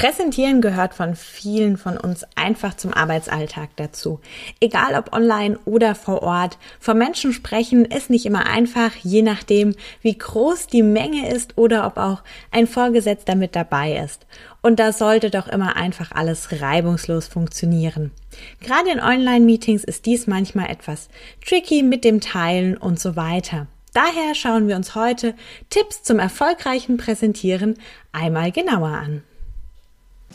Präsentieren gehört von vielen von uns einfach zum Arbeitsalltag dazu. Egal ob online oder vor Ort. Vor Menschen sprechen ist nicht immer einfach, je nachdem, wie groß die Menge ist oder ob auch ein Vorgesetzter mit dabei ist. Und da sollte doch immer einfach alles reibungslos funktionieren. Gerade in Online-Meetings ist dies manchmal etwas tricky mit dem Teilen und so weiter. Daher schauen wir uns heute Tipps zum erfolgreichen Präsentieren einmal genauer an.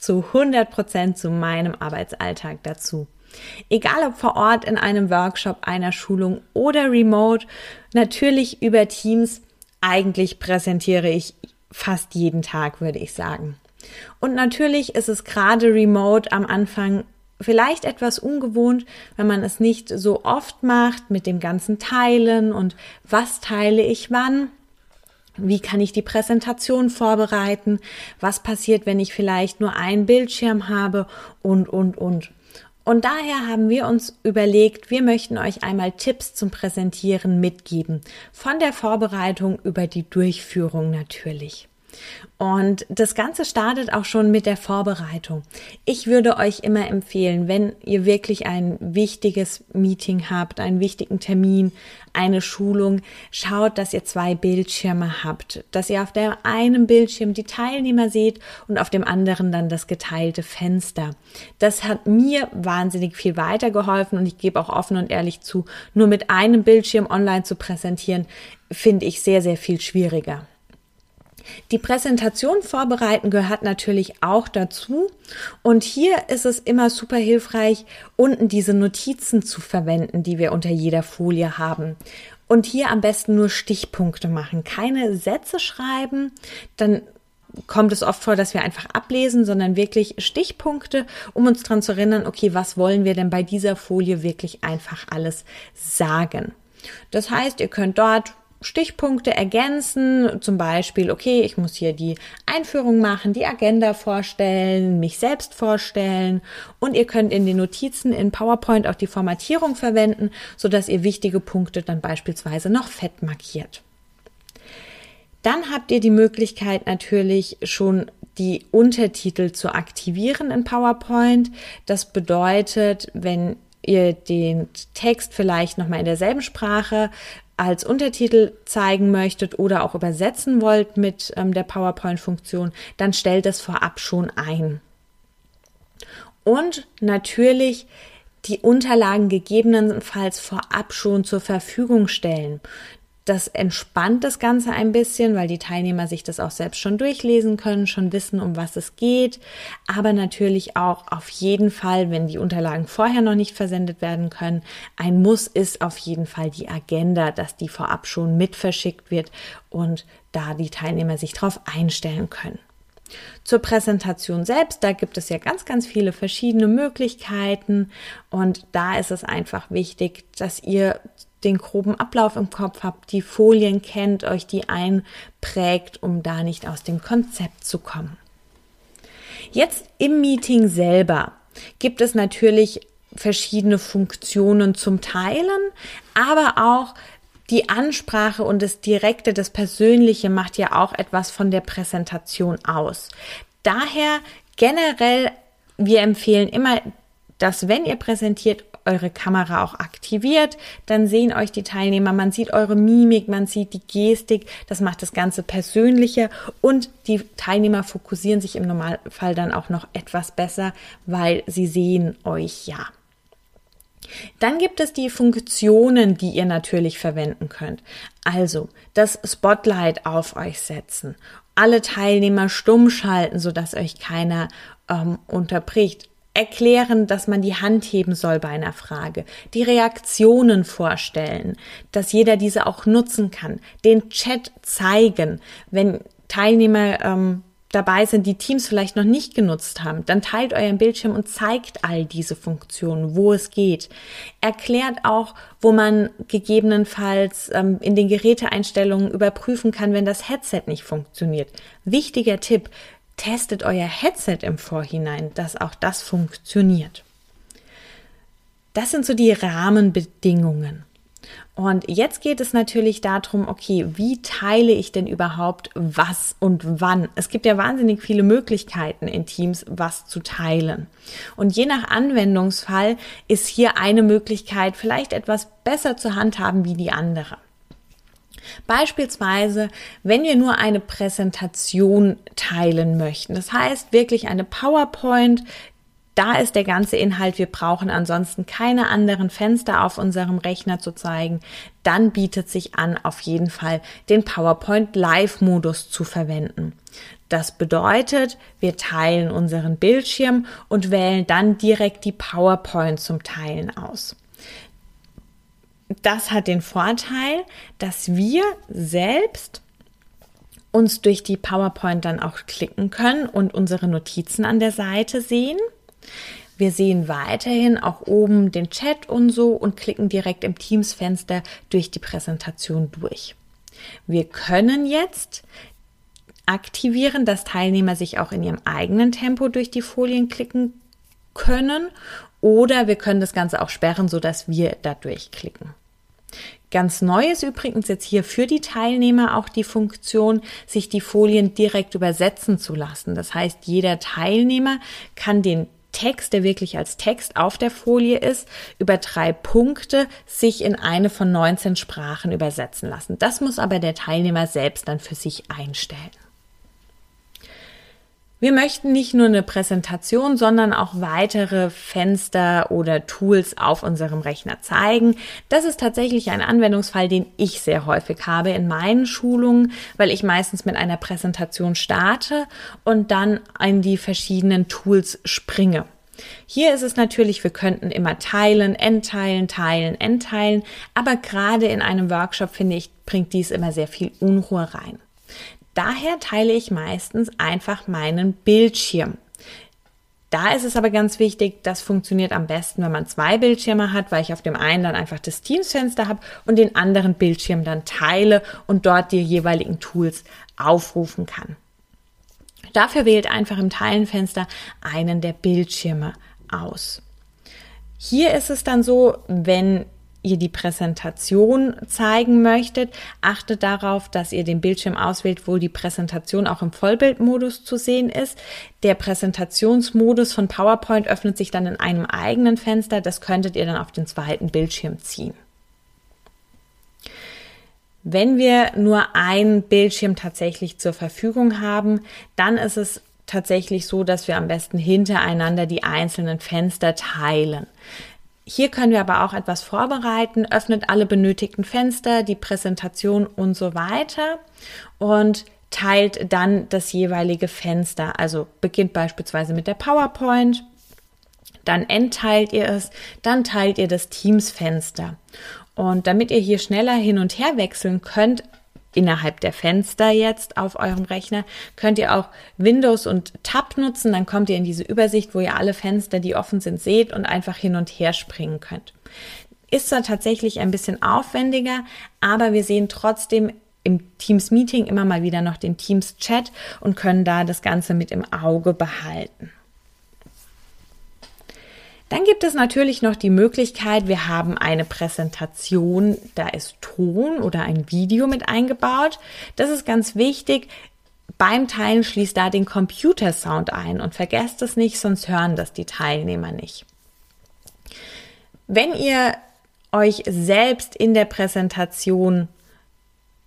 zu 100 Prozent zu meinem Arbeitsalltag dazu. Egal ob vor Ort in einem Workshop, einer Schulung oder remote, natürlich über Teams, eigentlich präsentiere ich fast jeden Tag, würde ich sagen. Und natürlich ist es gerade remote am Anfang vielleicht etwas ungewohnt, wenn man es nicht so oft macht mit dem ganzen Teilen und was teile ich wann. Wie kann ich die Präsentation vorbereiten? Was passiert, wenn ich vielleicht nur einen Bildschirm habe? Und, und, und. Und daher haben wir uns überlegt, wir möchten euch einmal Tipps zum Präsentieren mitgeben. Von der Vorbereitung über die Durchführung natürlich. Und das Ganze startet auch schon mit der Vorbereitung. Ich würde euch immer empfehlen, wenn ihr wirklich ein wichtiges Meeting habt, einen wichtigen Termin, eine Schulung, schaut, dass ihr zwei Bildschirme habt, dass ihr auf dem einen Bildschirm die Teilnehmer seht und auf dem anderen dann das geteilte Fenster. Das hat mir wahnsinnig viel weitergeholfen und ich gebe auch offen und ehrlich zu, nur mit einem Bildschirm online zu präsentieren, finde ich sehr, sehr viel schwieriger. Die Präsentation vorbereiten gehört natürlich auch dazu. Und hier ist es immer super hilfreich, unten diese Notizen zu verwenden, die wir unter jeder Folie haben. Und hier am besten nur Stichpunkte machen, keine Sätze schreiben, dann kommt es oft vor, dass wir einfach ablesen, sondern wirklich Stichpunkte, um uns daran zu erinnern, okay, was wollen wir denn bei dieser Folie wirklich einfach alles sagen. Das heißt, ihr könnt dort Stichpunkte ergänzen, zum Beispiel, okay, ich muss hier die Einführung machen, die Agenda vorstellen, mich selbst vorstellen und ihr könnt in den Notizen in PowerPoint auch die Formatierung verwenden, so dass ihr wichtige Punkte dann beispielsweise noch fett markiert. Dann habt ihr die Möglichkeit natürlich schon die Untertitel zu aktivieren in PowerPoint. Das bedeutet, wenn ihr den Text vielleicht nochmal in derselben Sprache als Untertitel zeigen möchtet oder auch übersetzen wollt mit ähm, der PowerPoint-Funktion, dann stellt es vorab schon ein. Und natürlich die Unterlagen gegebenenfalls vorab schon zur Verfügung stellen. Das entspannt das Ganze ein bisschen, weil die Teilnehmer sich das auch selbst schon durchlesen können, schon wissen, um was es geht. Aber natürlich auch auf jeden Fall, wenn die Unterlagen vorher noch nicht versendet werden können, ein Muss ist auf jeden Fall die Agenda, dass die vorab schon mit verschickt wird und da die Teilnehmer sich darauf einstellen können. Zur Präsentation selbst, da gibt es ja ganz, ganz viele verschiedene Möglichkeiten und da ist es einfach wichtig, dass ihr den groben Ablauf im Kopf habt, die Folien kennt, euch die einprägt, um da nicht aus dem Konzept zu kommen. Jetzt im Meeting selber gibt es natürlich verschiedene Funktionen zum Teilen, aber auch die Ansprache und das Direkte, das Persönliche macht ja auch etwas von der Präsentation aus. Daher generell, wir empfehlen immer, dass wenn ihr präsentiert, eure Kamera auch aktiviert, dann sehen euch die Teilnehmer, man sieht eure Mimik, man sieht die Gestik, das macht das Ganze persönlicher und die Teilnehmer fokussieren sich im Normalfall dann auch noch etwas besser, weil sie sehen euch ja. Dann gibt es die Funktionen, die ihr natürlich verwenden könnt. Also das Spotlight auf euch setzen, alle Teilnehmer stumm schalten, sodass euch keiner ähm, unterbricht. Erklären, dass man die Hand heben soll bei einer Frage, die Reaktionen vorstellen, dass jeder diese auch nutzen kann, den Chat zeigen, wenn Teilnehmer ähm, dabei sind, die Teams vielleicht noch nicht genutzt haben, dann teilt euren Bildschirm und zeigt all diese Funktionen, wo es geht. Erklärt auch, wo man gegebenenfalls ähm, in den Geräteeinstellungen überprüfen kann, wenn das Headset nicht funktioniert. Wichtiger Tipp, testet euer Headset im Vorhinein, dass auch das funktioniert. Das sind so die Rahmenbedingungen. Und jetzt geht es natürlich darum, okay, wie teile ich denn überhaupt was und wann? Es gibt ja wahnsinnig viele Möglichkeiten in Teams, was zu teilen. Und je nach Anwendungsfall ist hier eine Möglichkeit vielleicht etwas besser zu handhaben wie die andere. Beispielsweise, wenn wir nur eine Präsentation teilen möchten, das heißt wirklich eine PowerPoint, da ist der ganze Inhalt. Wir brauchen ansonsten keine anderen Fenster auf unserem Rechner zu zeigen. Dann bietet sich an, auf jeden Fall den PowerPoint Live Modus zu verwenden. Das bedeutet, wir teilen unseren Bildschirm und wählen dann direkt die PowerPoint zum Teilen aus. Das hat den Vorteil, dass wir selbst uns durch die PowerPoint dann auch klicken können und unsere Notizen an der Seite sehen. Wir sehen weiterhin auch oben den Chat und so und klicken direkt im Teams-Fenster durch die Präsentation durch. Wir können jetzt aktivieren, dass Teilnehmer sich auch in ihrem eigenen Tempo durch die Folien klicken können oder wir können das Ganze auch sperren, sodass wir da durchklicken. Ganz neu ist übrigens jetzt hier für die Teilnehmer auch die Funktion, sich die Folien direkt übersetzen zu lassen. Das heißt, jeder Teilnehmer kann den Text, der wirklich als Text auf der Folie ist, über drei Punkte sich in eine von 19 Sprachen übersetzen lassen. Das muss aber der Teilnehmer selbst dann für sich einstellen. Wir möchten nicht nur eine Präsentation, sondern auch weitere Fenster oder Tools auf unserem Rechner zeigen. Das ist tatsächlich ein Anwendungsfall, den ich sehr häufig habe in meinen Schulungen, weil ich meistens mit einer Präsentation starte und dann in die verschiedenen Tools springe. Hier ist es natürlich, wir könnten immer teilen, entteilen, teilen, entteilen, aber gerade in einem Workshop finde ich, bringt dies immer sehr viel Unruhe rein. Daher teile ich meistens einfach meinen Bildschirm. Da ist es aber ganz wichtig, das funktioniert am besten, wenn man zwei Bildschirme hat, weil ich auf dem einen dann einfach das Teams-Fenster habe und den anderen Bildschirm dann teile und dort die jeweiligen Tools aufrufen kann. Dafür wählt einfach im Teilenfenster einen der Bildschirme aus. Hier ist es dann so, wenn ihr die Präsentation zeigen möchtet, achtet darauf, dass ihr den Bildschirm auswählt, wo die Präsentation auch im Vollbildmodus zu sehen ist. Der Präsentationsmodus von PowerPoint öffnet sich dann in einem eigenen Fenster. Das könntet ihr dann auf den zweiten Bildschirm ziehen. Wenn wir nur einen Bildschirm tatsächlich zur Verfügung haben, dann ist es tatsächlich so, dass wir am besten hintereinander die einzelnen Fenster teilen. Hier können wir aber auch etwas vorbereiten, öffnet alle benötigten Fenster, die Präsentation und so weiter und teilt dann das jeweilige Fenster. Also beginnt beispielsweise mit der PowerPoint, dann entteilt ihr es, dann teilt ihr das Teams-Fenster. Und damit ihr hier schneller hin und her wechseln könnt, innerhalb der Fenster jetzt auf eurem Rechner, könnt ihr auch Windows und Tab nutzen. Dann kommt ihr in diese Übersicht, wo ihr alle Fenster, die offen sind, seht und einfach hin und her springen könnt. Ist zwar tatsächlich ein bisschen aufwendiger, aber wir sehen trotzdem im Teams Meeting immer mal wieder noch den Teams Chat und können da das Ganze mit im Auge behalten. Dann gibt es natürlich noch die Möglichkeit, wir haben eine Präsentation, da ist Ton oder ein Video mit eingebaut. Das ist ganz wichtig. Beim Teilen schließt da den Computersound ein und vergesst es nicht, sonst hören das die Teilnehmer nicht. Wenn ihr euch selbst in der Präsentation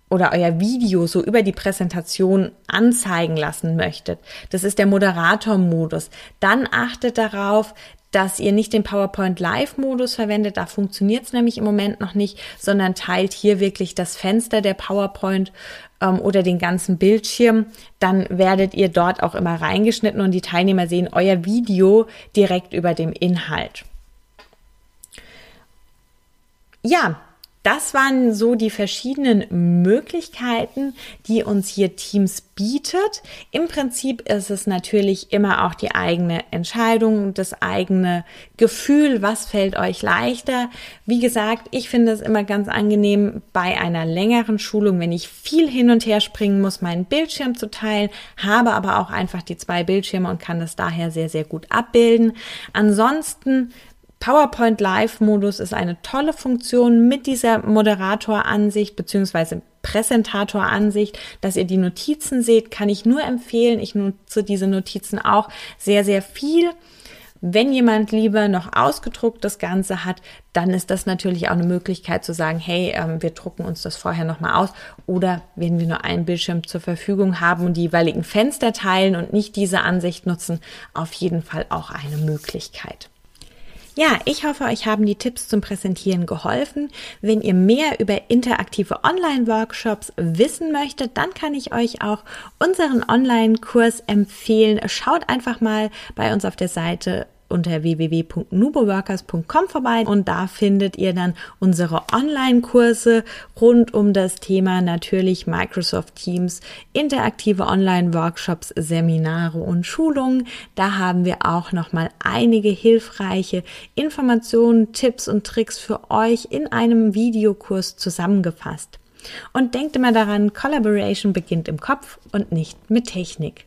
oder euer Video so über die Präsentation anzeigen lassen möchtet, das ist der Moderator-Modus, dann achtet darauf, dass ihr nicht den PowerPoint Live-Modus verwendet, da funktioniert es nämlich im Moment noch nicht, sondern teilt hier wirklich das Fenster der PowerPoint ähm, oder den ganzen Bildschirm. Dann werdet ihr dort auch immer reingeschnitten und die Teilnehmer sehen euer Video direkt über dem Inhalt. Ja, das waren so die verschiedenen Möglichkeiten, die uns hier Teams bietet. Im Prinzip ist es natürlich immer auch die eigene Entscheidung, das eigene Gefühl, was fällt euch leichter. Wie gesagt, ich finde es immer ganz angenehm bei einer längeren Schulung, wenn ich viel hin und her springen muss, meinen Bildschirm zu teilen, habe aber auch einfach die zwei Bildschirme und kann das daher sehr, sehr gut abbilden. Ansonsten PowerPoint Live-Modus ist eine tolle Funktion mit dieser Moderator-Ansicht beziehungsweise Präsentator-Ansicht, dass ihr die Notizen seht, kann ich nur empfehlen. Ich nutze diese Notizen auch sehr, sehr viel. Wenn jemand lieber noch ausgedruckt das Ganze hat, dann ist das natürlich auch eine Möglichkeit zu sagen, hey, ähm, wir drucken uns das vorher nochmal aus. Oder wenn wir nur einen Bildschirm zur Verfügung haben und die jeweiligen Fenster teilen und nicht diese Ansicht nutzen, auf jeden Fall auch eine Möglichkeit. Ja, ich hoffe, euch haben die Tipps zum Präsentieren geholfen. Wenn ihr mehr über interaktive Online-Workshops wissen möchtet, dann kann ich euch auch unseren Online-Kurs empfehlen. Schaut einfach mal bei uns auf der Seite unter www.nuboworkers.com vorbei und da findet ihr dann unsere Online-Kurse rund um das Thema natürlich Microsoft Teams, interaktive Online-Workshops, Seminare und Schulungen. Da haben wir auch noch mal einige hilfreiche Informationen, Tipps und Tricks für euch in einem Videokurs zusammengefasst. Und denkt immer daran, Collaboration beginnt im Kopf und nicht mit Technik.